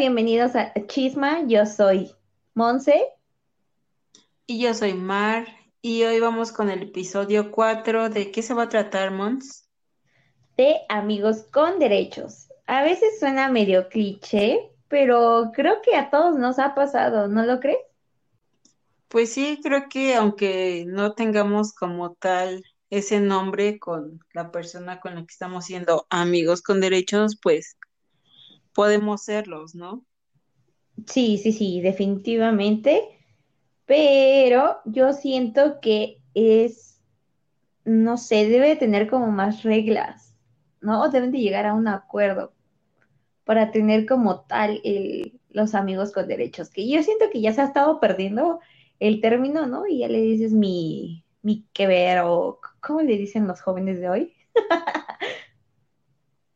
bienvenidos a Chisma. Yo soy Monse. Y yo soy Mar. Y hoy vamos con el episodio 4 de ¿qué se va a tratar, Mons? De amigos con derechos. A veces suena medio cliché, pero creo que a todos nos ha pasado, ¿no lo crees? Pues sí, creo que aunque no tengamos como tal ese nombre con la persona con la que estamos siendo amigos con derechos, pues podemos serlos, ¿no? Sí, sí, sí, definitivamente. Pero yo siento que es, no sé, debe tener como más reglas, ¿no? Deben de llegar a un acuerdo para tener como tal el, los amigos con derechos, que yo siento que ya se ha estado perdiendo el término, ¿no? Y ya le dices mi, mi que ver o ¿cómo le dicen los jóvenes de hoy?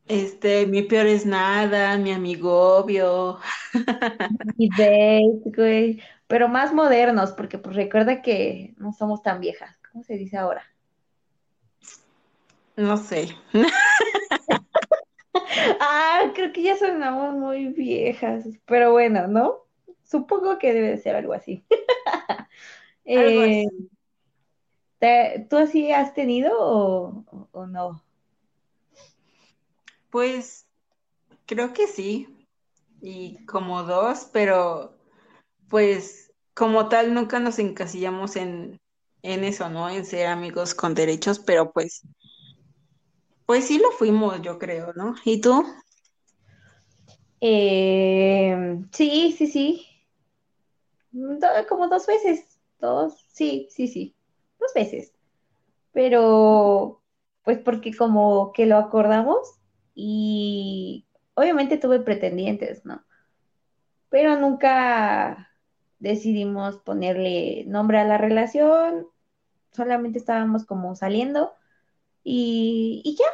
Este, mi peor es nada, mi amigo obvio. Mi date, güey. Pero más modernos, porque pues recuerda que no somos tan viejas. ¿Cómo se dice ahora? No sé. ah, creo que ya sonamos muy viejas. Pero bueno, ¿no? Supongo que debe ser algo así. Eh, ¿Tú así has tenido o, o no? Pues creo que sí, y como dos, pero pues como tal nunca nos encasillamos en, en eso, ¿no? En ser amigos con derechos, pero pues, pues sí lo fuimos, yo creo, ¿no? ¿Y tú? Eh, sí, sí, sí. como dos veces, dos, sí, sí, sí, dos veces. Pero, pues porque como que lo acordamos y obviamente tuve pretendientes, ¿no? Pero nunca decidimos ponerle nombre a la relación, solamente estábamos como saliendo y, y ya,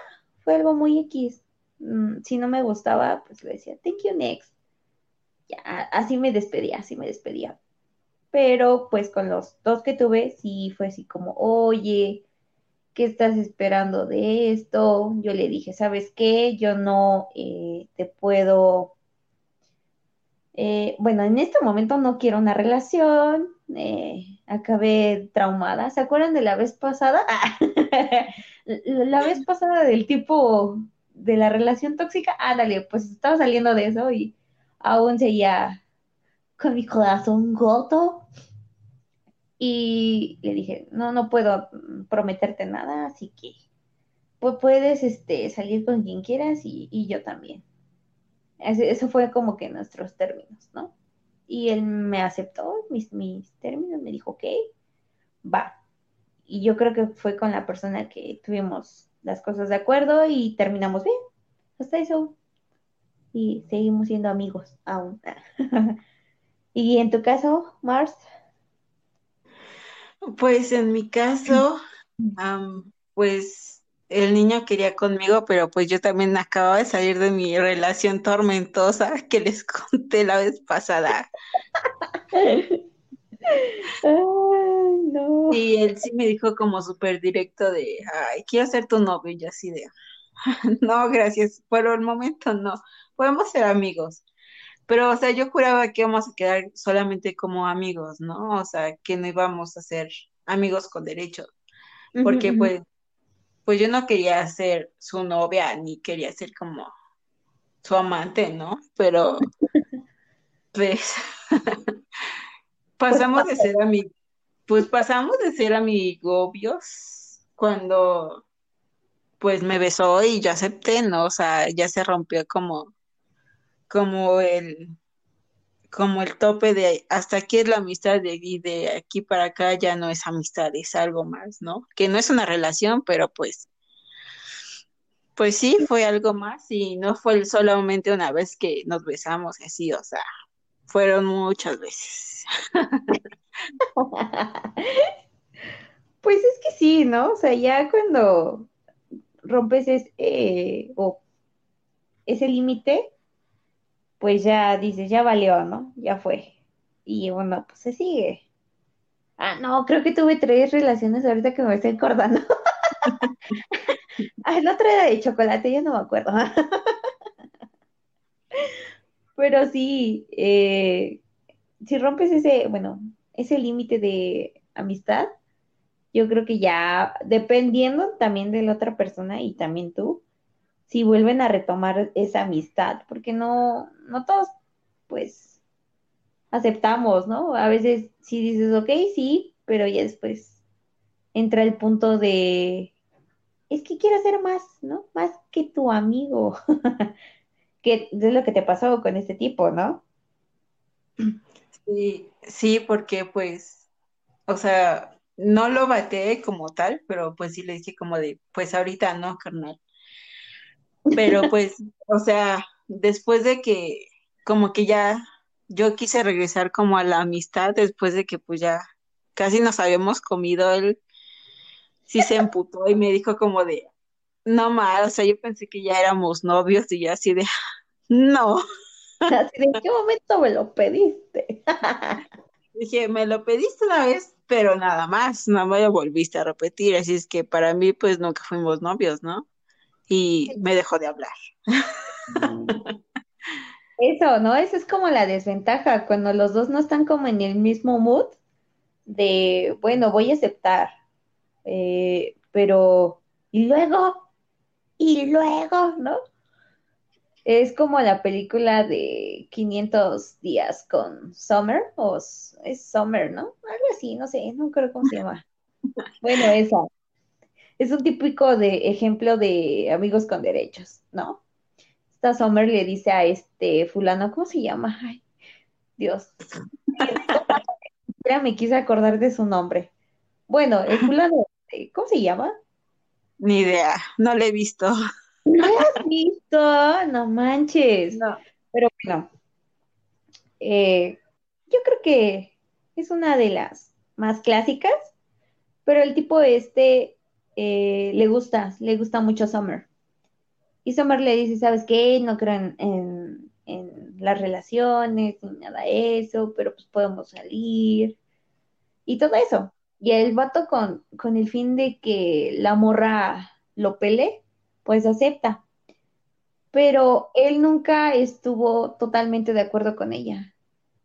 fue algo muy X. Mm, si no me gustaba, pues le decía, thank you next. Ya, así me despedía, así me despedía. Pero pues con los dos que tuve, sí fue así como, oye, ¿qué estás esperando de esto? Yo le dije, ¿sabes qué? Yo no eh, te puedo, eh, bueno, en este momento no quiero una relación, eh, acabé traumada. ¿Se acuerdan de la vez pasada? la vez pasada del tipo de la relación tóxica, ándale, pues estaba saliendo de eso y aún seguía con mi corazón roto. Y le dije, no, no puedo prometerte nada, así que pues puedes este, salir con quien quieras y, yo también. Eso fue como que nuestros términos, ¿no? Y él me aceptó mis, mis términos, me dijo, ok, va. Y yo creo que fue con la persona que tuvimos las cosas de acuerdo y terminamos bien. Hasta eso. Y seguimos siendo amigos aún. y en tu caso, Mars. Pues en mi caso, pues el niño quería conmigo, pero pues yo también acababa de salir de mi relación tormentosa que les conté la vez pasada. Y él sí me dijo como súper directo de, ay, quiero ser tu novio, y así de, no, gracias, por el momento no, podemos ser amigos. Pero, o sea, yo juraba que íbamos a quedar solamente como amigos, ¿no? O sea, que no íbamos a ser amigos con derecho. Porque, pues, pues yo no quería ser su novia, ni quería ser como su amante, ¿no? Pero, pues, pasamos de ser amigos, pues pasamos de ser amigobios cuando, pues, me besó y yo acepté, ¿no? O sea, ya se rompió como como el como el tope de hasta aquí es la amistad de, aquí para acá ya no es amistad, es algo más, ¿no? Que no es una relación, pero pues, pues sí, fue algo más y no fue solamente una vez que nos besamos así, o sea, fueron muchas veces. pues es que sí, ¿no? O sea, ya cuando rompes ese, eh, ese límite, pues ya dices, ya valió, ¿no? Ya fue. Y bueno, pues se sigue. Ah, no, creo que tuve tres relaciones ahorita que me estoy acordando. ah, la otra era de chocolate, yo no me acuerdo. Pero sí, eh, si rompes ese, bueno, ese límite de amistad, yo creo que ya, dependiendo también de la otra persona y también tú, si vuelven a retomar esa amistad, porque no, no todos, pues, aceptamos, ¿no? A veces sí dices, ok, sí, pero ya después entra el punto de, es que quiero ser más, ¿no? Más que tu amigo. que es lo que te pasó con este tipo, ¿no? Sí, sí, porque pues, o sea, no lo bateé como tal, pero pues sí le dije como de, pues ahorita no, carnal. Pero pues, o sea, después de que como que ya yo quise regresar como a la amistad, después de que pues ya casi nos habíamos comido, él sí se emputó y me dijo como de, no más, o sea, yo pensé que ya éramos novios y ya así de, no. Así de, ¿en qué momento me lo pediste? Dije, me lo pediste una vez, pero nada más, no me lo volviste a repetir, así es que para mí pues nunca fuimos novios, ¿no? Y me dejó de hablar. Eso, ¿no? Eso es como la desventaja, cuando los dos no están como en el mismo mood de, bueno, voy a aceptar, eh, pero, y luego, y luego, ¿no? Es como la película de 500 días con Summer, o es Summer, ¿no? Algo así, no sé, no creo cómo se llama. Bueno, esa. Es un típico de ejemplo de amigos con derechos, ¿no? Esta Summer le dice a este fulano, ¿cómo se llama? Ay, Dios. me quise acordar de su nombre. Bueno, el fulano, ¿cómo se llama? Ni idea, no le he visto. ¿No lo has visto? No manches. No. Pero bueno, eh, yo creo que es una de las más clásicas, pero el tipo este eh, le gusta, le gusta mucho Summer. Y Summer le dice, ¿sabes qué? No creo en, las relaciones ni nada de eso, pero pues podemos salir y todo eso. Y el vato con, con el fin de que la morra lo pele, pues acepta. Pero él nunca estuvo totalmente de acuerdo con ella,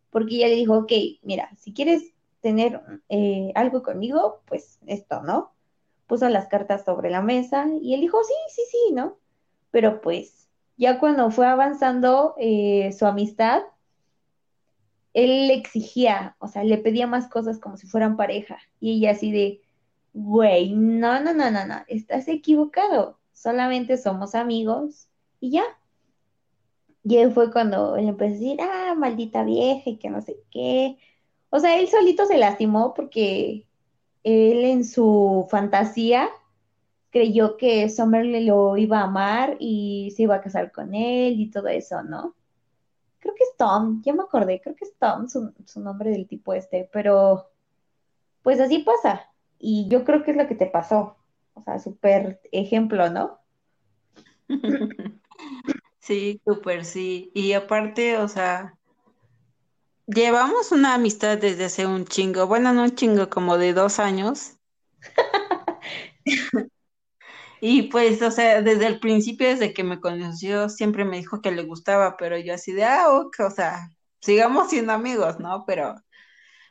porque ella le dijo, ok, mira, si quieres tener eh, algo conmigo, pues esto, ¿no? Puso las cartas sobre la mesa y él dijo, sí, sí, sí, ¿no? Pero pues ya cuando fue avanzando eh, su amistad, él le exigía, o sea, le pedía más cosas como si fueran pareja. Y ella así de, güey, no, no, no, no, no, estás equivocado solamente somos amigos y ya. Y él fue cuando él empezó a decir, ah, maldita vieja y que no sé qué. O sea, él solito se lastimó porque él en su fantasía creyó que Summer le lo iba a amar y se iba a casar con él y todo eso, ¿no? Creo que es Tom, ya me acordé, creo que es Tom su, su nombre del tipo este, pero pues así pasa. Y yo creo que es lo que te pasó. O sea, súper ejemplo, ¿no? Sí, súper sí. Y aparte, o sea, llevamos una amistad desde hace un chingo, bueno, no un chingo, como de dos años. Y pues, o sea, desde el principio, desde que me conoció, siempre me dijo que le gustaba, pero yo así de, ah, ok, o sea, sigamos siendo amigos, ¿no? Pero,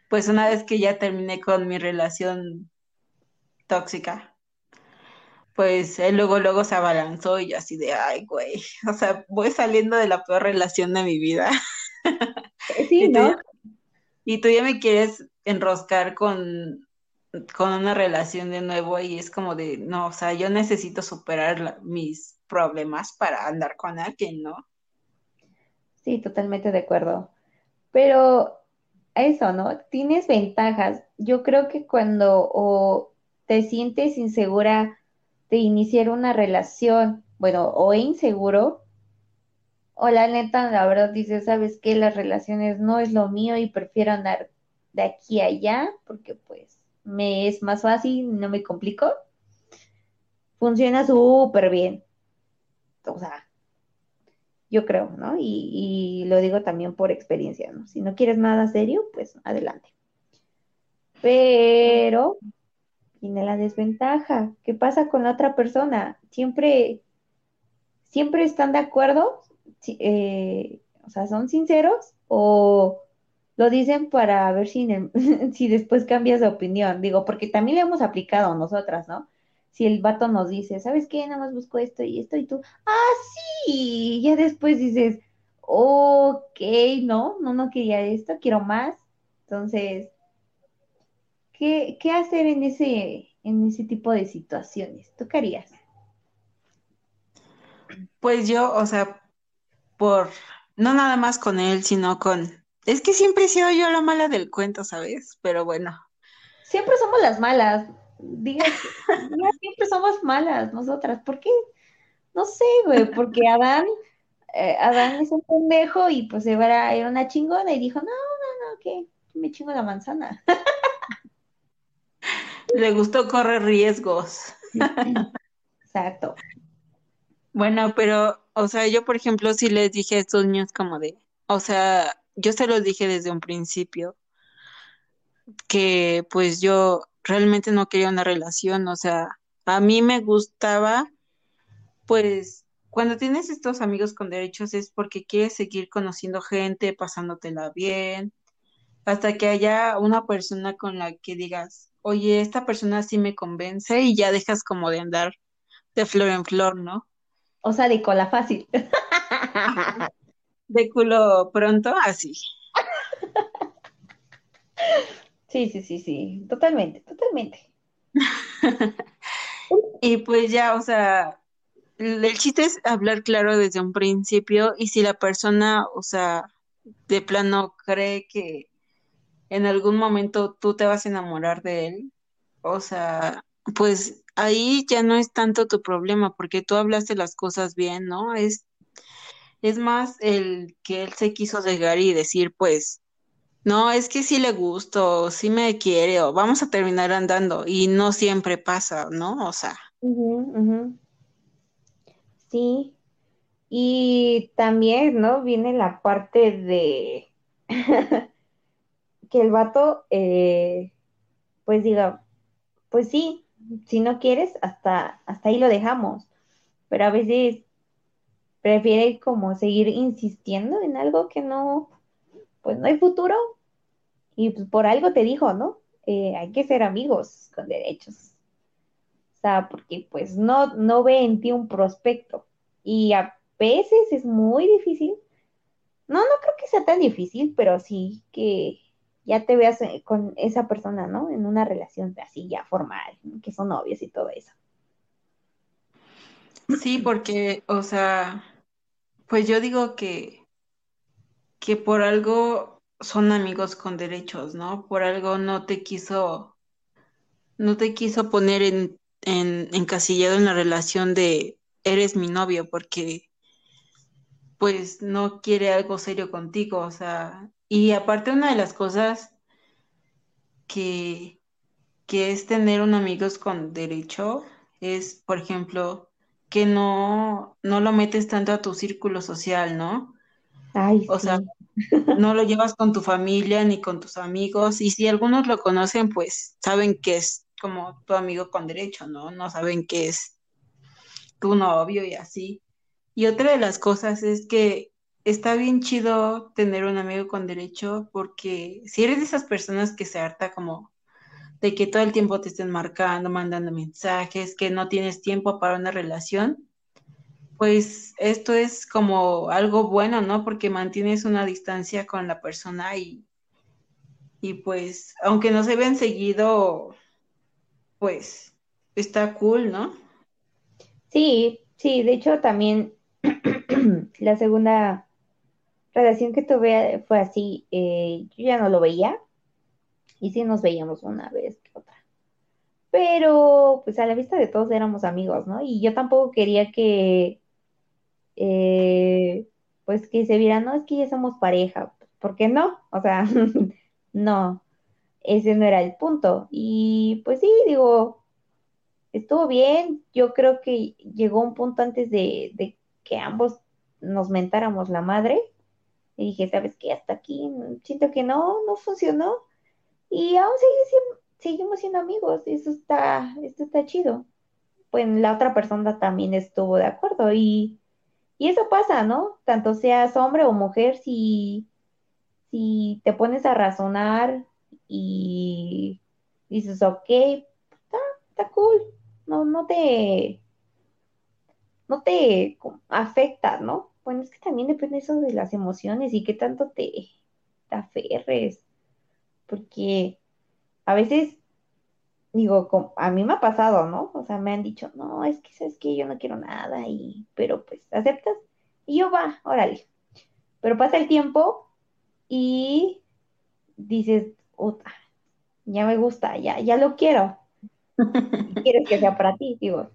pues una vez que ya terminé con mi relación tóxica, pues él luego, luego se abalanzó y yo así de, ay, güey, o sea, voy saliendo de la peor relación de mi vida. Sí, Y ¿no? ya, y tú ya me quieres enroscar con, con una relación de nuevo y es como de, no, o sea, yo necesito superar la- mis problemas para andar con alguien, ¿no? Sí, totalmente de acuerdo. Pero eso, ¿no? Tienes ventajas. Yo creo que cuando o te sientes insegura de iniciar una relación, bueno, o inseguro, o la neta, la verdad dices, ¿sabes qué? Las relaciones no es lo mío y prefiero andar de aquí a allá porque pues me es más fácil, no me complico. Funciona súper bien. O sea, yo creo, ¿no? Y, y lo digo también por experiencia, ¿no? Si no quieres nada serio, pues adelante. Pero tiene la desventaja. ¿Qué pasa con la otra persona? Siempre, siempre están de acuerdo. Eh, O sea, ¿son sinceros o lo dicen para ver si, si después cambias de opinión? Digo, porque también le hemos aplicado nosotras, ¿no? Si el vato nos dice, ¿sabes qué? Nada más busco esto y esto y tú, ah, sí, y ya después dices, ok, no, no, no quería esto, quiero más. Entonces, ¿qué, qué hacer en ese, en ese tipo de situaciones? ¿Tú qué harías? Pues yo, o sea, por, no nada más con él, sino con, es que siempre he sido yo la mala del cuento, ¿sabes? Pero bueno. Siempre somos las malas, digas, siempre somos malas nosotras, ¿por qué? No sé, güey, porque Adán, eh, Adán es un pendejo y pues era, era una chingona y dijo, no, no, no, ¿qué? Me chingo la manzana. Le gustó correr riesgos. Exacto. Bueno, pero, o sea, yo, por ejemplo, sí les dije a estos niños como de, o sea, yo se los dije desde un principio que pues yo realmente no quería una relación, o sea, a mí me gustaba, pues, cuando tienes estos amigos con derechos es porque quieres seguir conociendo gente, pasándotela bien, hasta que haya una persona con la que digas, oye, esta persona sí me convence y ya dejas como de andar de flor en flor, ¿no? O sea, de cola fácil. De culo pronto, así. Sí, sí, sí, sí, totalmente, totalmente. y pues ya, o sea, el chiste es hablar claro desde un principio y si la persona, o sea, de plano cree que en algún momento tú te vas a enamorar de él, o sea, pues ahí ya no es tanto tu problema porque tú hablaste las cosas bien, ¿no? Es, es más el que él se quiso llegar y decir, pues, no, es que sí le gusto, sí me quiere, o vamos a terminar andando, y no siempre pasa, ¿no? O sea. Sí. Y también, ¿no? Viene la parte de que el vato, eh, pues diga, pues sí, si no quieres, hasta, hasta ahí lo dejamos. Pero a veces prefiere como seguir insistiendo en algo que no, pues no hay futuro. Y pues por algo te dijo, ¿no? Eh, hay que ser amigos con derechos. O sea, porque pues no, no ve en ti un prospecto. Y a veces es muy difícil. No, no creo que sea tan difícil, pero sí que ya te veas eh, con esa persona, ¿no? En una relación así ya formal, que son novios y todo eso. Sí, porque, o sea, pues yo digo que, que por algo son amigos con derechos, ¿no? Por algo no te quiso, no te quiso poner en, en encasillado en la relación de eres mi novio, porque pues no quiere algo serio contigo, o sea, y aparte una de las cosas que, que es tener un amigos con derecho es, por ejemplo, que no, no lo metes tanto a tu círculo social, ¿no? Ay, o sea, no lo llevas con tu familia ni con tus amigos, y si algunos lo conocen, pues saben que es como tu amigo con derecho, ¿no? No saben que es tu novio y así. Y otra de las cosas es que está bien chido tener un amigo con derecho porque si eres de esas personas que se harta como de que todo el tiempo te estén marcando, mandando mensajes, que no tienes tiempo para una relación, pues esto es como algo bueno, ¿no? Porque mantienes una distancia con la persona y, y pues, aunque no se vean seguido, pues está cool, ¿no? Sí, sí, de hecho también la segunda relación que tuve fue así, eh, yo ya no lo veía y sí nos veíamos una vez que otra. Pero pues a la vista de todos éramos amigos, ¿no? Y yo tampoco quería que, eh, pues que se viera, no, es que ya somos pareja, ¿por qué no? O sea, no, ese no era el punto. Y pues sí, digo, estuvo bien, yo creo que llegó un punto antes de, de que ambos nos mentáramos la madre y dije, ¿sabes qué? Hasta aquí siento que no, no funcionó. Y aún seguimos siendo amigos. Eso está, esto está chido. Pues la otra persona también estuvo de acuerdo. Y, Y eso pasa, ¿no? Tanto seas hombre o mujer, si, si te pones a razonar y dices, ok, está, está cool, no, no te, no te afecta, ¿no? Bueno, es que también depende eso de las emociones y qué tanto te, te aferres, porque a veces, digo, a mí me ha pasado, ¿no? O sea, me han dicho, no, es que sabes que yo no quiero nada, y, pero pues aceptas, y yo va, órale. Pero pasa el tiempo y dices, ya me gusta, ya, ya lo quiero. Y quieres que sea para ti, digo.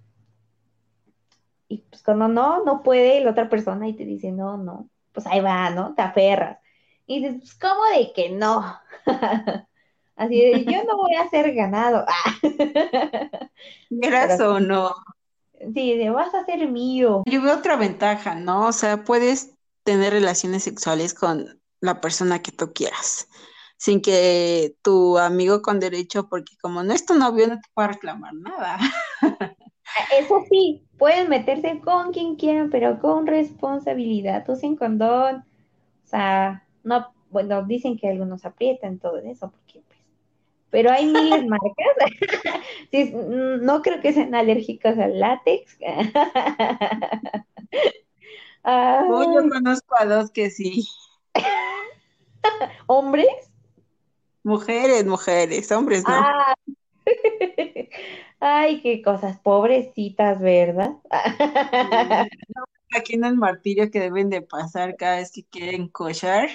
Y pues cuando no, no puede la otra persona y te dice, no, no, pues ahí va, ¿no? Te aferras. Y dices, pues, ¿cómo de que no? Así de, yo no voy a ser ganado. ¿Eras o no? Sí, de vas a ser mío. Yo veo otra ventaja, ¿no? O sea, puedes tener relaciones sexuales con la persona que tú quieras, sin que tu amigo con derecho, porque como no es tu novio, no te puede reclamar nada. Eso sí, pueden meterse con quien quieran, pero con responsabilidad, sin condón. O sea, no, bueno, dicen que algunos aprietan todo eso, porque pero hay miles marcas. no creo que sean alérgicos al látex. yo conozco a dos que sí. ¿Hombres? Mujeres, mujeres, hombres no. Ah. Ay, qué cosas, pobrecitas, ¿verdad? Aquí en el martirio que deben de pasar cada vez que quieren cochar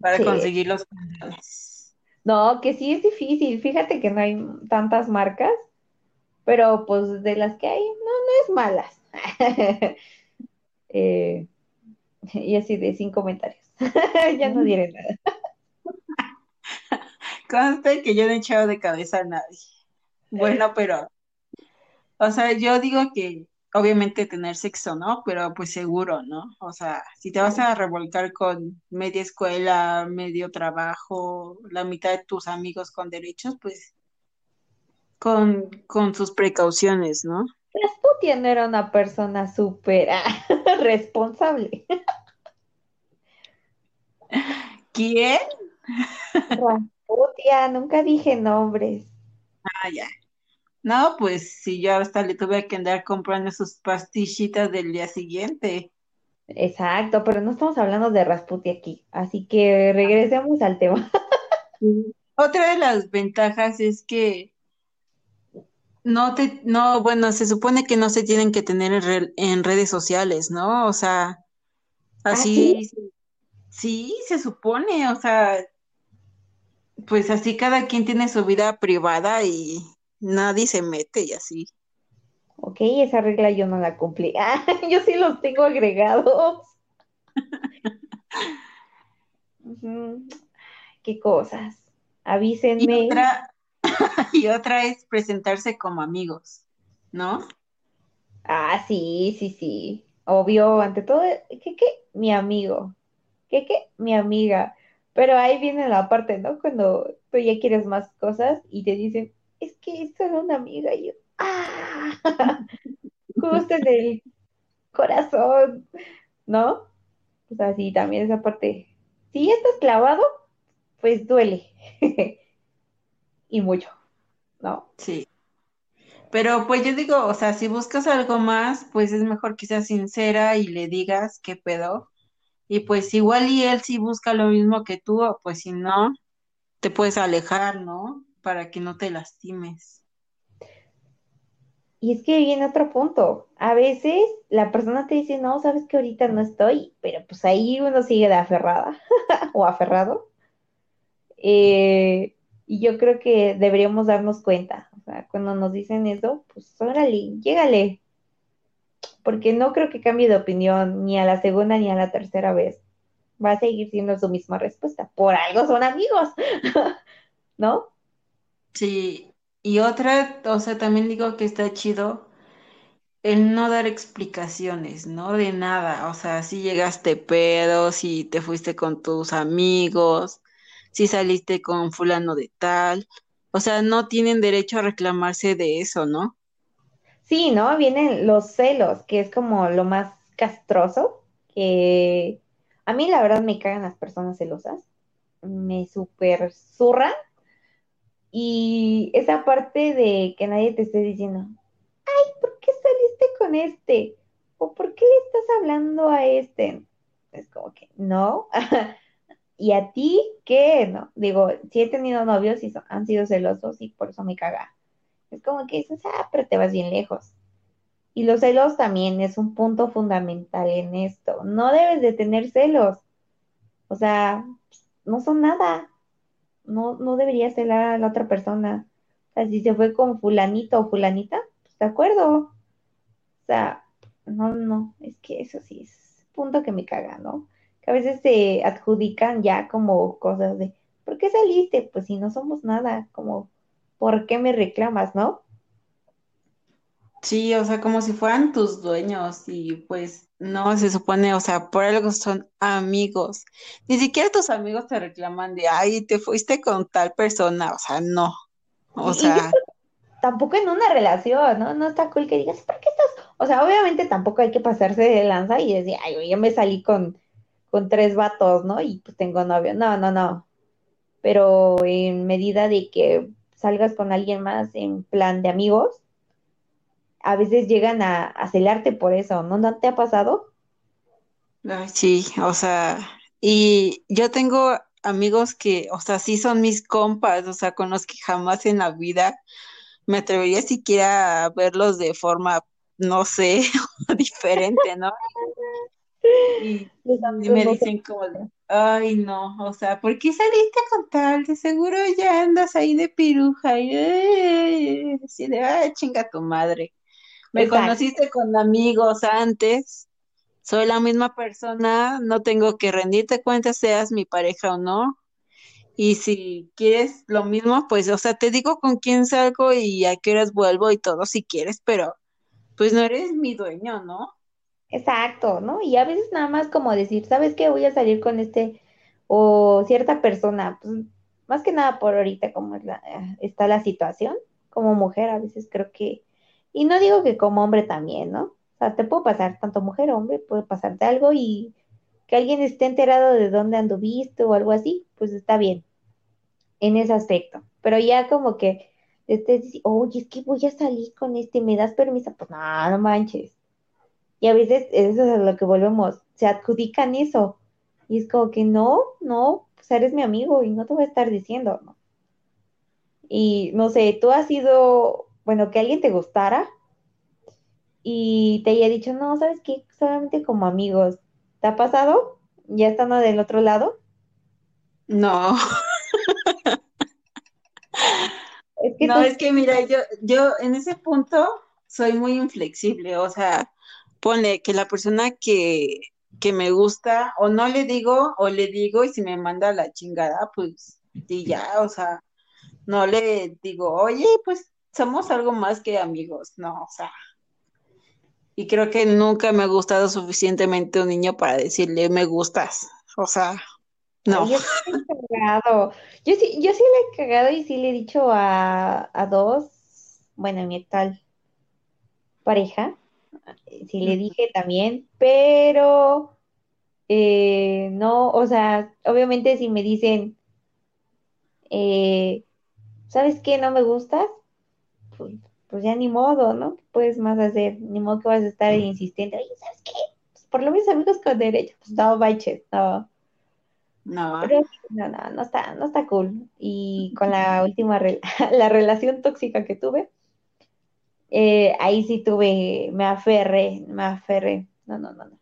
para conseguir los condones. No, que sí es difícil. Fíjate que no hay tantas marcas, pero pues de las que hay, no, no es malas. Eh, y así de sin comentarios. ya no diré nada. Conste que yo no he echado de cabeza a nadie. Bueno, pero, o sea, yo digo que obviamente tener sexo, ¿no? Pero pues seguro, ¿no? O sea, si te vas a revolcar con media escuela, medio trabajo, la mitad de tus amigos con derechos, pues con, con sus precauciones, ¿no? Rasputia no era una persona súper responsable. ¿Quién? Rasputia, nunca dije nombres. Ah, ya. No, pues sí, yo hasta le tuve que andar comprando sus pastillitas del día siguiente. Exacto, pero no estamos hablando de Rasputi aquí, así que regresemos al tema. Otra de las ventajas es que no te, no, bueno, se supone que no se tienen que tener en, redes sociales, ¿no? O sea, ¿Ah, así, sí, se supone, o sea, pues así cada quien tiene su vida privada y nadie se mete y así. Ok, esa regla yo no la cumplí. Ah, yo sí los tengo agregados. Qué cosas. Avísenme. Y otra, y otra es presentarse como amigos, ¿no? Ah, sí, sí, sí. Obvio, ante todo, ¿qué, qué? Mi amigo. ¿Qué, qué? Mi amiga. Pero ahí viene la parte, ¿no? Cuando tú ya quieres más cosas y te dicen, es que es solo una amiga. Y yo, ¡ah! Justo en el corazón, ¿no? O sea, sí, también esa parte. Si estás clavado, pues duele. y mucho, ¿no? Sí. Pero pues yo digo, o sea, si buscas algo más, pues es mejor que seas sincera y le digas qué pedo. Y pues igual y él si busca lo mismo que tú, pues si no, te puedes alejar, ¿no? para que no te lastimes. Y es que viene otro punto. A veces la persona te dice, no, sabes que ahorita no estoy, pero pues ahí uno sigue de aferrada o aferrado. Eh, y yo creo que deberíamos darnos cuenta. O sea, cuando nos dicen eso, pues órale, llégale. Porque no creo que cambie de opinión ni a la segunda ni a la tercera vez. Va a seguir siendo su misma respuesta. Por algo son amigos, ¿no? Sí, y otra, o sea, también digo que está chido el no dar explicaciones, ¿no? De nada, o sea, si llegaste pedo, si te fuiste con tus amigos, si saliste con fulano de tal, o sea, no tienen derecho a reclamarse de eso, ¿no? Sí, ¿no? Vienen los celos, que es como lo más castroso, que a mí la verdad me cagan las personas celosas, me super zurran y esa parte de que nadie te esté diciendo, ay, ¿por qué saliste con este? ¿O por qué le estás hablando a este? Es como que, no. ¿Y a ti qué? No, digo, sí he tenido novios y han sido celosos y por eso me caga. Es como que dices, ah, pero te vas bien lejos. Y los celos también es un punto fundamental en esto. No debes de tener celos. O sea, no son nada. No, no debería celar a la otra persona. O sea, si se fue con fulanito o fulanita, pues de acuerdo. O sea, no, no, es que eso sí es punto que me caga, ¿no? Que a veces se adjudican ya como cosas de, ¿por qué saliste? Pues si no somos nada, como, ¿por qué me reclamas, no? Sí, o sea, como si fueran tus dueños y pues no, se supone, o sea, por algo son amigos. Ni siquiera tus amigos te reclaman de, ay, te fuiste con tal persona, o sea, no. O sea, tampoco en una relación, ¿no? No está cool que digas, ¿por qué estás? O sea, obviamente tampoco hay que pasarse de lanza y decir, ay, yo me salí con, con tres vatos, ¿no? Y pues tengo novio. No, no, no. Pero en medida de que salgas con alguien más en plan de amigos, a veces llegan a, a celarte por eso, ¿no? ¿No te ha pasado? ay, sí, o sea, y yo tengo amigos que, o sea, sí son mis compas, o sea, con los que jamás en la vida me atrevería siquiera a verlos de forma, no sé, diferente, ¿no? Y, me dicen como, ay, no, o sea, ¿por qué saliste con tal? De seguro ya andas ahí de piruja y eh, así de, ay, chinga tu madre. Me Exacto. conociste con amigos antes, soy la misma persona, no tengo que rendirte cuentas, seas mi pareja o no. Y si quieres lo mismo, pues, o sea, te digo con quién salgo y a qué horas vuelvo y todo si quieres, pero pues no eres mi dueño, ¿no? Exacto, ¿no? Y a veces nada más como decir, ¿sabes qué? Voy a salir con este o cierta persona, pues más que nada por ahorita como es la, eh, está la situación, como mujer a veces creo que, y no digo que como hombre también, ¿no? O sea, te puede pasar, tanto mujer o hombre, puede pasarte algo y que alguien esté enterado de dónde anduviste o algo así, pues está bien en ese aspecto. Pero ya como que estés, oye, es que voy a salir con este, ¿me das permiso? Pues no, no manches. Y a veces eso es a lo que volvemos, se adjudican eso. Y es como que no, no, pues eres mi amigo y no te voy a estar diciendo, ¿no? Y no sé, tú has sido, bueno, que alguien te gustara y te haya dicho, no, ¿sabes qué? Solamente como amigos. ¿Te ha pasado? Ya estando del otro lado. No, Es que no, es que mira, yo, yo en ese punto soy muy inflexible, o sea, pone que la persona que, que me gusta, o no le digo, o le digo, y si me manda la chingada, pues, y ya, o sea, no le digo, oye, pues somos algo más que amigos, no, o sea, y creo que nunca me ha gustado suficientemente un niño para decirle me gustas, o sea, no. yo sí he cagado. Yo sí, yo sí le he cagado y sí le he dicho a, a dos, bueno, mi actual pareja, sí le dije también, pero eh, no, o sea, obviamente si me dicen, eh, ¿sabes qué? No me gustas, pues, pues ya ni modo, ¿no? ¿Qué puedes más hacer? Ni modo que vas a estar insistente, oye, ¿sabes qué? Pues por lo menos amigos con derecho, pues no baches, no. No, Pero no, no, no está, no está cool. Y con la última, re- la relación tóxica que tuve, eh, ahí sí tuve, me aferré, me aferré. No, no, no, no.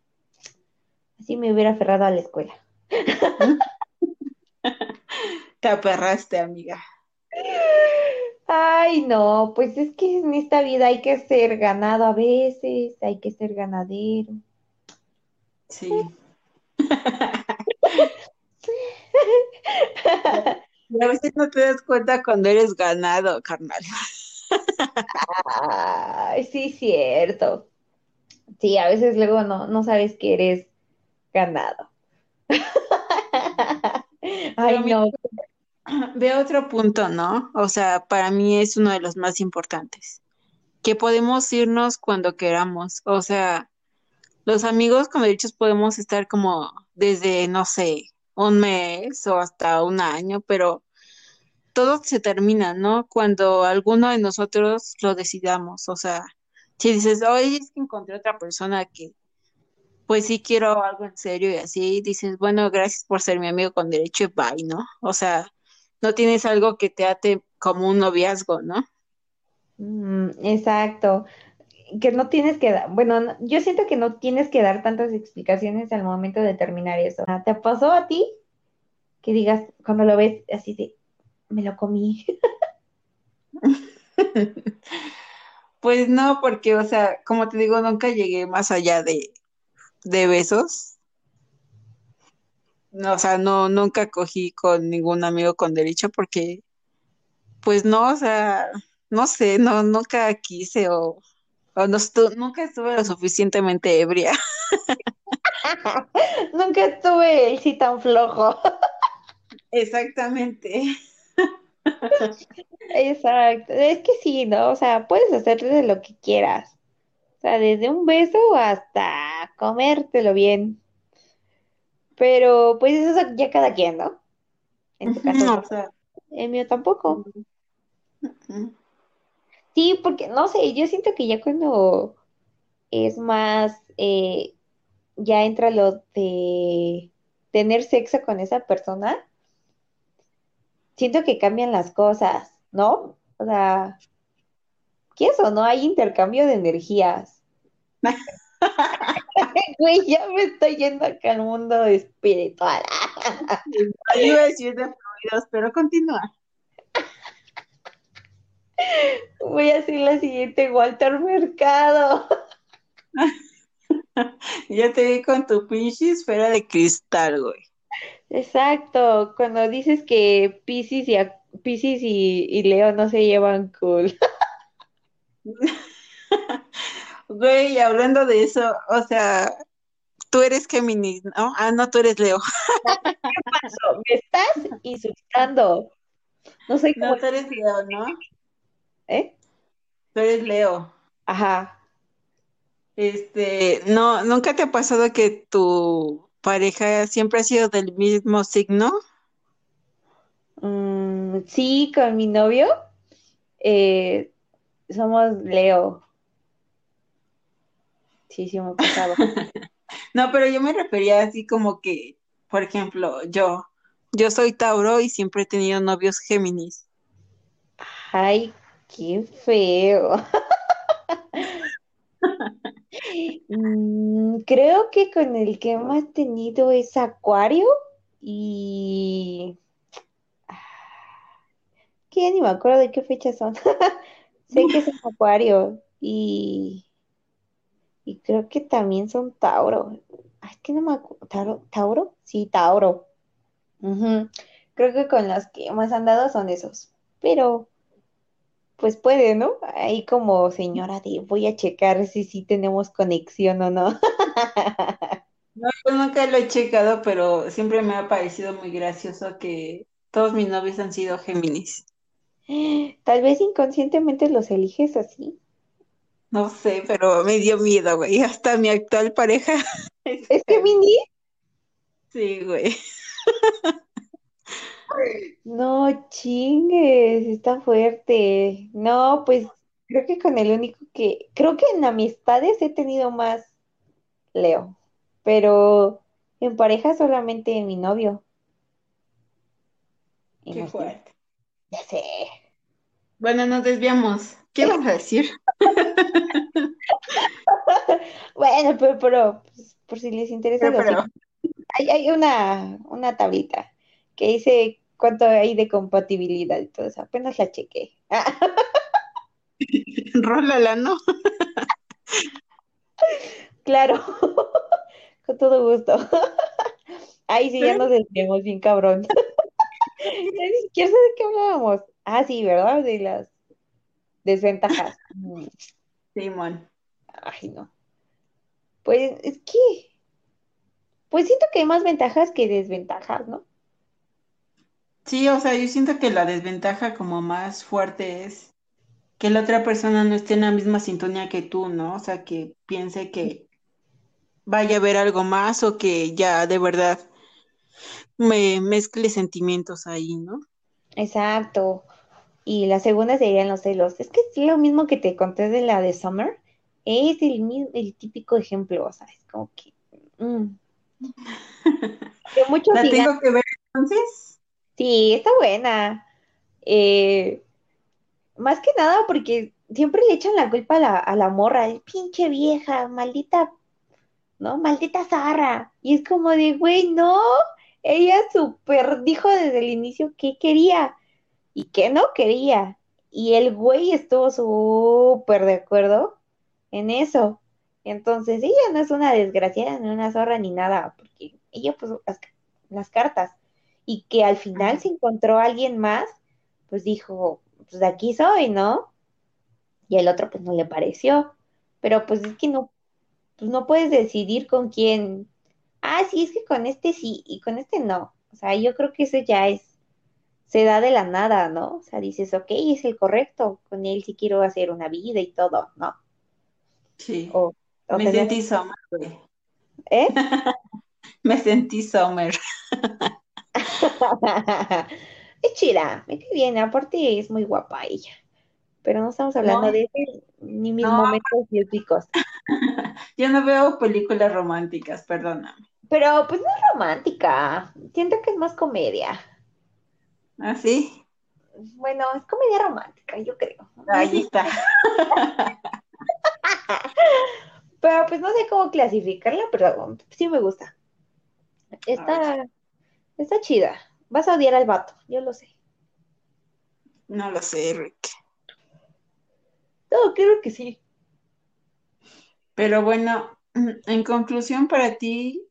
Así me hubiera aferrado a la escuela. te aperraste, amiga. Ay, no, pues es que en esta vida hay que ser ganado a veces, hay que ser ganadero. Sí. Y a veces no te das cuenta cuando eres ganado, carnal. Ay, sí, cierto. Sí, a veces luego no, no sabes que eres ganado. Ay, no. ve otro punto, ¿no? O sea, para mí es uno de los más importantes. que podemos irnos cuando queramos. O sea, los amigos con derechos podemos estar como desde, no sé, un mes o hasta un año, pero todo se termina, ¿no? Cuando alguno de nosotros lo decidamos. O sea, si dices, hoy es que encontré otra persona que pues sí quiero algo en serio y así dices, bueno, gracias por ser mi amigo con derecho y bye, ¿no? O sea, no tienes algo que te ate como un noviazgo, ¿no? Mm, exacto. Que no tienes que dar, bueno, no- yo siento que no tienes que dar tantas explicaciones al momento de terminar eso. Ah, ¿Te pasó a ti que digas, cuando lo ves así de, me lo comí? Pues no, porque, o sea, como te digo, nunca llegué más allá de, de besos. No, o sea, no, nunca cogí con ningún amigo con derecho porque, pues no, o sea, no sé, no, nunca quise o, o no estu- nunca estuve lo suficientemente ebria. Nunca estuve así tan flojo. Exactamente. Exacto. Es que sí, ¿no? O sea, puedes hacerle de lo que quieras. O sea, desde un beso hasta comértelo bien. Pero pues eso es ya cada quien, ¿no? En tu caso, no. O sea, El mío tampoco. Sí, porque no sé, yo siento que ya cuando es más, eh, ya entra lo de tener sexo con esa persona, siento que cambian las cosas, ¿no? O sea, ¿qué es o no? Hay intercambio de energías. Güey, ya me estoy yendo acá al mundo espiritual. Yo iba a decir de fluidos, pero continúa. Voy a ser la siguiente Walter Mercado. Ya te vi con tu pinche esfera de cristal, güey. Exacto, cuando dices que Piscis y, Piscis y, y Leo no se llevan cool. Güey, hablando de eso, o sea, tú eres Géminis, ¿no? Ah, no, tú eres Leo. Me estás insultando. No sé cómo, No, tú eres Leo, ¿no? ¿eh? Tú eres Leo. Ajá. Este, no, ¿nunca te ha pasado que tu pareja siempre ha sido del mismo signo? Mm, sí, con mi novio eh, somos Leo. Sí, sí me ha pasado. No, pero yo me refería así como que, por ejemplo, yo, yo soy Tauro y siempre he tenido novios Géminis. Ay, qué feo. Mm, creo que con el que más tenido es Acuario y... Que ya ni me acuerdo de qué fechas son. Sé que es Acuario y, y creo que también son Tauro. Ay, es que no me acuerdo. ¿Tauro? ¿Tauro? Sí, Tauro. Creo que con los que más han dado son esos. Pero, pues puede, ¿no? Ahí como señora de voy a checar si sí tenemos conexión o no. No, yo nunca lo he checado, pero siempre me ha parecido muy gracioso que todos mis novios han sido Géminis. Tal vez inconscientemente los eliges así. No sé, pero me dio miedo, güey. Hasta mi actual pareja es ¿Es que Géminis. Mini? Sí, güey. No chingues, está fuerte. No, pues creo que con el único que, creo que en amistades he tenido más Leo, pero en pareja solamente mi novio. Y Qué no sé, fuerte. ya sé. Bueno, nos desviamos. ¿Qué vas a decir? Bueno, pero, pero pues, por si les interesa Pero, los pero, hay, hay una, una tablita que dice cuánto hay de compatibilidad y todo eso. Apenas la chequé. rólala, ¿no? Claro, con todo gusto. Ahí sí ya nos desviamos bien cabrón. Ya ni siquiera sé de qué hablábamos. Ah, sí, ¿verdad? De las desventajas. Simón. Ay, no. Pues es que, pues siento que hay más ventajas que desventajas, ¿no? Sí, o sea, yo siento que la desventaja como más fuerte es que la otra persona no esté en la misma sintonía que tú, ¿no? O sea, que piense que vaya a haber algo más o que ya de verdad me mezcle sentimientos ahí, ¿no? Exacto. Y la segunda serían los celos. Es que es lo mismo que te conté de la de Summer. Es el, el típico ejemplo, o sea, es como que... mm, que ¿La tengo que ver entonces? Sí, está buena. Eh, más que nada porque siempre le echan la culpa a la, a la morra, el pinche vieja, maldita, ¿no? Maldita zarra. Y es como de, güey, no, ella súper dijo desde el inicio qué quería y qué no quería. Y el güey estuvo súper de acuerdo en eso. Entonces, ella no es una desgraciada, ni una zorra, ni nada, porque ella puso las, las cartas. Y que al final se encontró alguien más, pues dijo, pues de aquí soy, ¿no? Y el otro pues no le pareció. Pero pues es que no, pues no puedes decidir con quién. Ah, sí, es que con este sí y con este no. O sea, yo creo que eso ya es, se da de la nada, ¿no? O sea, dices, ok, es el correcto, con él sí quiero hacer una vida y todo, ¿no? Sí. O, o Me sentí Summer, güey. ¿eh? Me sentí Summer. Es chida, me cae bien, aparte es muy guapa ella. Pero no estamos hablando No, de ni mis no, momentos bióticos. yo no veo películas románticas, perdóname. Pero pues no es romántica, siento que es más comedia. ¿Ah, sí? Bueno, es comedia romántica, yo creo. Ahí está. pero pues no sé cómo clasificarla, pero sí me gusta. Está, está chida. Vas a odiar al vato, yo lo sé. No lo sé, Rick. No, creo que sí. Pero bueno, en conclusión, para ti,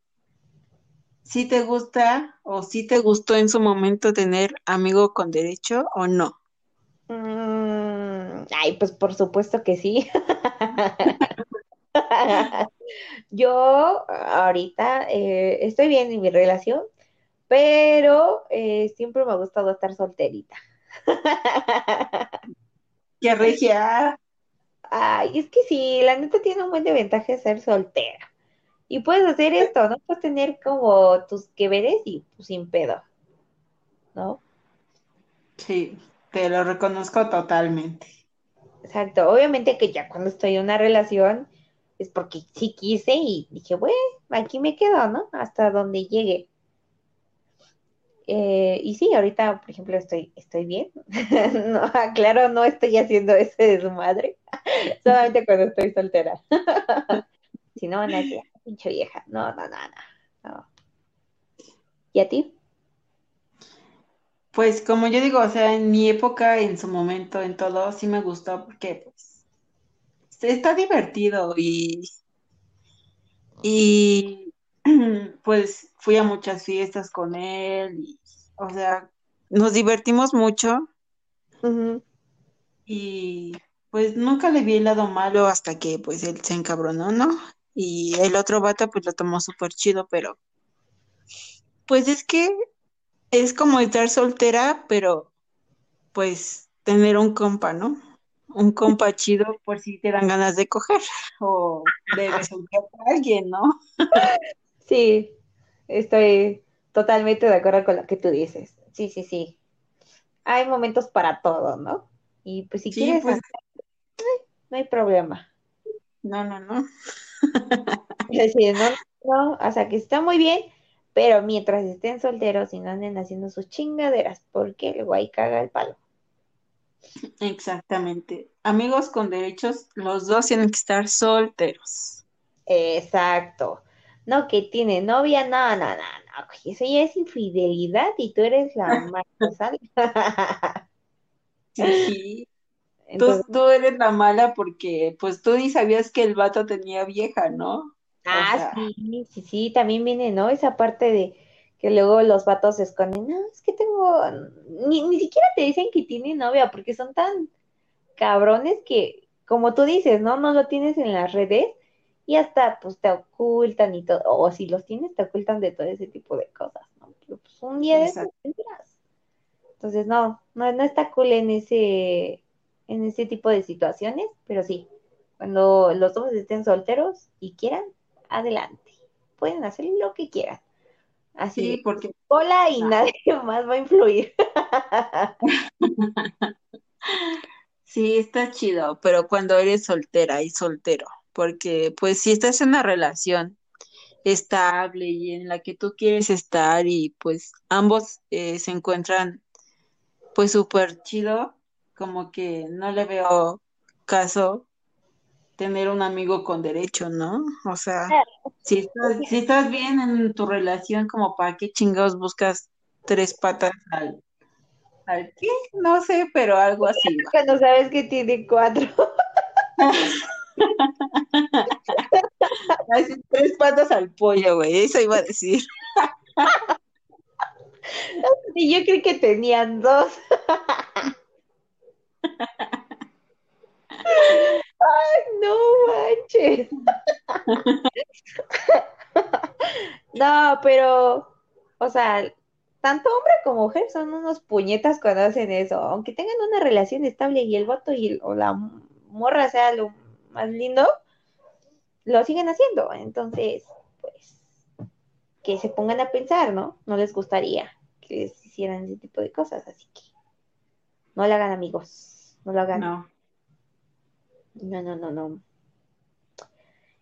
¿sí te gusta o sí te gustó en su momento tener amigo con derecho o no? Mm, ay, pues por supuesto que sí. Yo ahorita eh, estoy bien en mi relación, pero eh, siempre me ha gustado estar solterita. ¡Qué regia! Ay, es que sí, la neta tiene un buen de ventaja ser soltera. Y puedes hacer esto, ¿no? Puedes tener como tus que veres y pues, sin pedo, ¿no? Sí, te lo reconozco totalmente. Exacto. Obviamente que ya cuando estoy en una relación es porque sí quise y dije, bueno, aquí me quedo, ¿no? Hasta donde llegue. Eh, y sí, ahorita, por ejemplo, estoy, estoy bien. No, claro, no estoy haciendo ese de su madre, solamente cuando estoy soltera. Si no, "Ah, pinche vieja. No, no, no, no. no. ¿Y a ti? Pues como yo digo, o sea, en mi época, en su momento, en todo, sí me gustó porque pues está divertido y, y pues fui a muchas fiestas con él y, o sea, nos divertimos mucho y pues nunca le vi el lado malo hasta que pues él se encabronó, ¿no? Y el otro vato pues lo tomó súper chido, pero pues es que es como estar soltera, pero pues tener un compa, ¿no? Un compa chido por si te dan ganas de coger o de besuquear a alguien, ¿no? Sí, estoy totalmente de acuerdo con lo que tú dices. Sí, sí, sí. Hay momentos para todo, ¿no? Y pues si Sí, quieres, pues no hay problema. no, no, no. Decir, no, no, o sea, que está muy bien, pero mientras estén solteros y no anden haciendo sus chingaderas, porque el guay caga el palo. Exactamente. Amigos con derechos, los dos tienen que estar solteros. Exacto. No, que tiene novia, no, no, no, no, güey, eso ya es infidelidad y tú eres la más sal. Sí, tú, Entonces, tú eres la mala porque pues tú ni sabías que el vato tenía vieja, ¿no? O ah, sea, sí, sí, sí, también viene, ¿no? Esa parte de que luego los vatos se esconden, no, es que tengo, ni, ni siquiera te dicen que tiene novia, porque son tan cabrones que, como tú dices, ¿no? No lo tienes en las redes y hasta pues te ocultan y todo, o si los tienes te ocultan de todo ese tipo de cosas, ¿no? Pero pues un día de esos. Entonces, no, no, no está cool en ese, en este tipo de situaciones, pero sí, cuando los dos estén solteros y quieran, adelante. Pueden hacer lo que quieran. Así, Sí, porque hola y nadie más va a influir. sí, está chido, pero cuando eres soltera y soltero, porque pues si estás en una relación estable y en la que tú quieres estar y pues ambos eh, se encuentran pues súper chido, como que no le veo caso tener un amigo con derecho, ¿no? O sea, si estás, si estás bien en tu relación, como para qué chingados buscas tres patas al, al qué, no sé, pero algo así. Cuando sabes que tiene cuatro. Así, tres patas al pollo, güey, eso iba a decir. Y yo creí que tenían dos. Ay, no manches. No, pero, o sea, tanto hombre como mujer son unos puñetas cuando hacen eso. Aunque tengan una relación estable y el vato y el- o la morra sea lo más lindo, lo siguen haciendo. Entonces, pues, que se pongan a pensar, ¿no? No les gustaría que les hicieran ese tipo de cosas, así que no lo hagan, amigos. No lo hagan. No. No, no, no, no.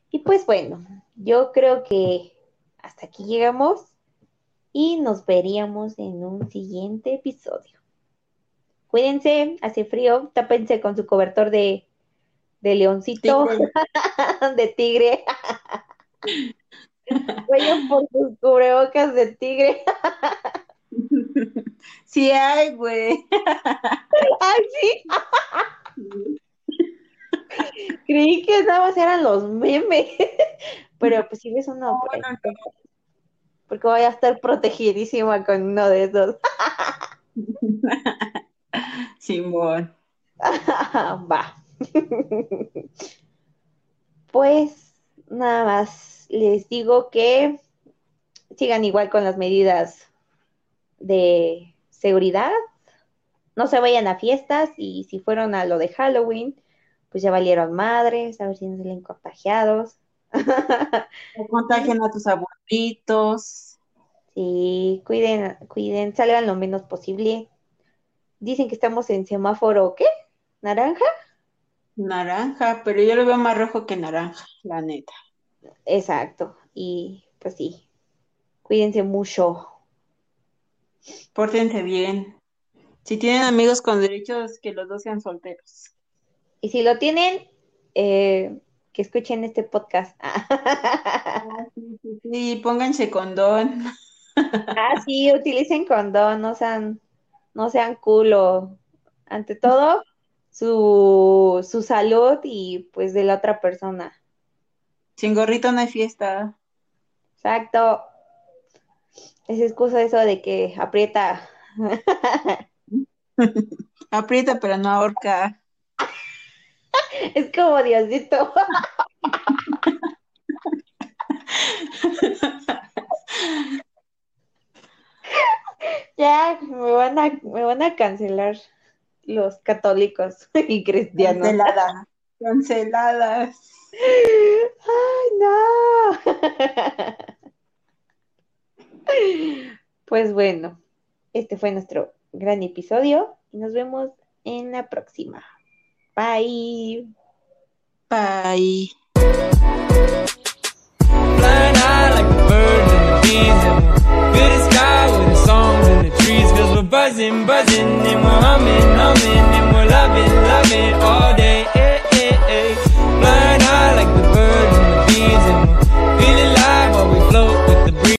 Y pues bueno, yo creo que hasta aquí llegamos y nos veríamos en un siguiente episodio. Cuídense, hace frío, tápense con su cobertor de, de leoncito, Tigre. de tigre. Vayan por sus cubrebocas de tigre. Sí hay, güey. ¡Ay, sí! Creí que nada más eran los memes. Pero pues si ves uno, No, no, no. porque voy a estar protegidísima con uno de esos. Simón. Va. Pues nada más les digo que sigan igual con las medidas de seguridad. No se vayan a fiestas y si fueron a lo de Halloween, pues ya valieron madres, a ver si no salen contagiados. No contagien a tus abuelitos. Sí, cuiden, cuiden, salgan lo menos posible. Dicen que estamos en semáforo, ¿qué? ¿Naranja? Naranja, pero yo lo veo más rojo que naranja, la neta. Exacto. Y pues sí, cuídense mucho. Pórtense bien. Si tienen amigos con derechos, que los dos sean solteros. Y si lo tienen, eh, que escuchen este podcast. Sí, pónganse condón. ah, sí, utilicen condón, no sean, no sean culo. Ante todo, su, su salud y pues de la otra persona. Sin gorrito no hay fiesta. Exacto. Es excusa eso de que aprieta. Aprieta, pero no ahorca. es como Diosito. ya, me van a, me van a cancelar los católicos y cristianos. Canceladas. Canceladas. ¡Ay, no! Pues bueno, este fue nuestro gran episodio y nos vemos en la próxima. Bye. Bye. Flying high like the buzzing, buzzing and we're humming, humming and we're loving, loving all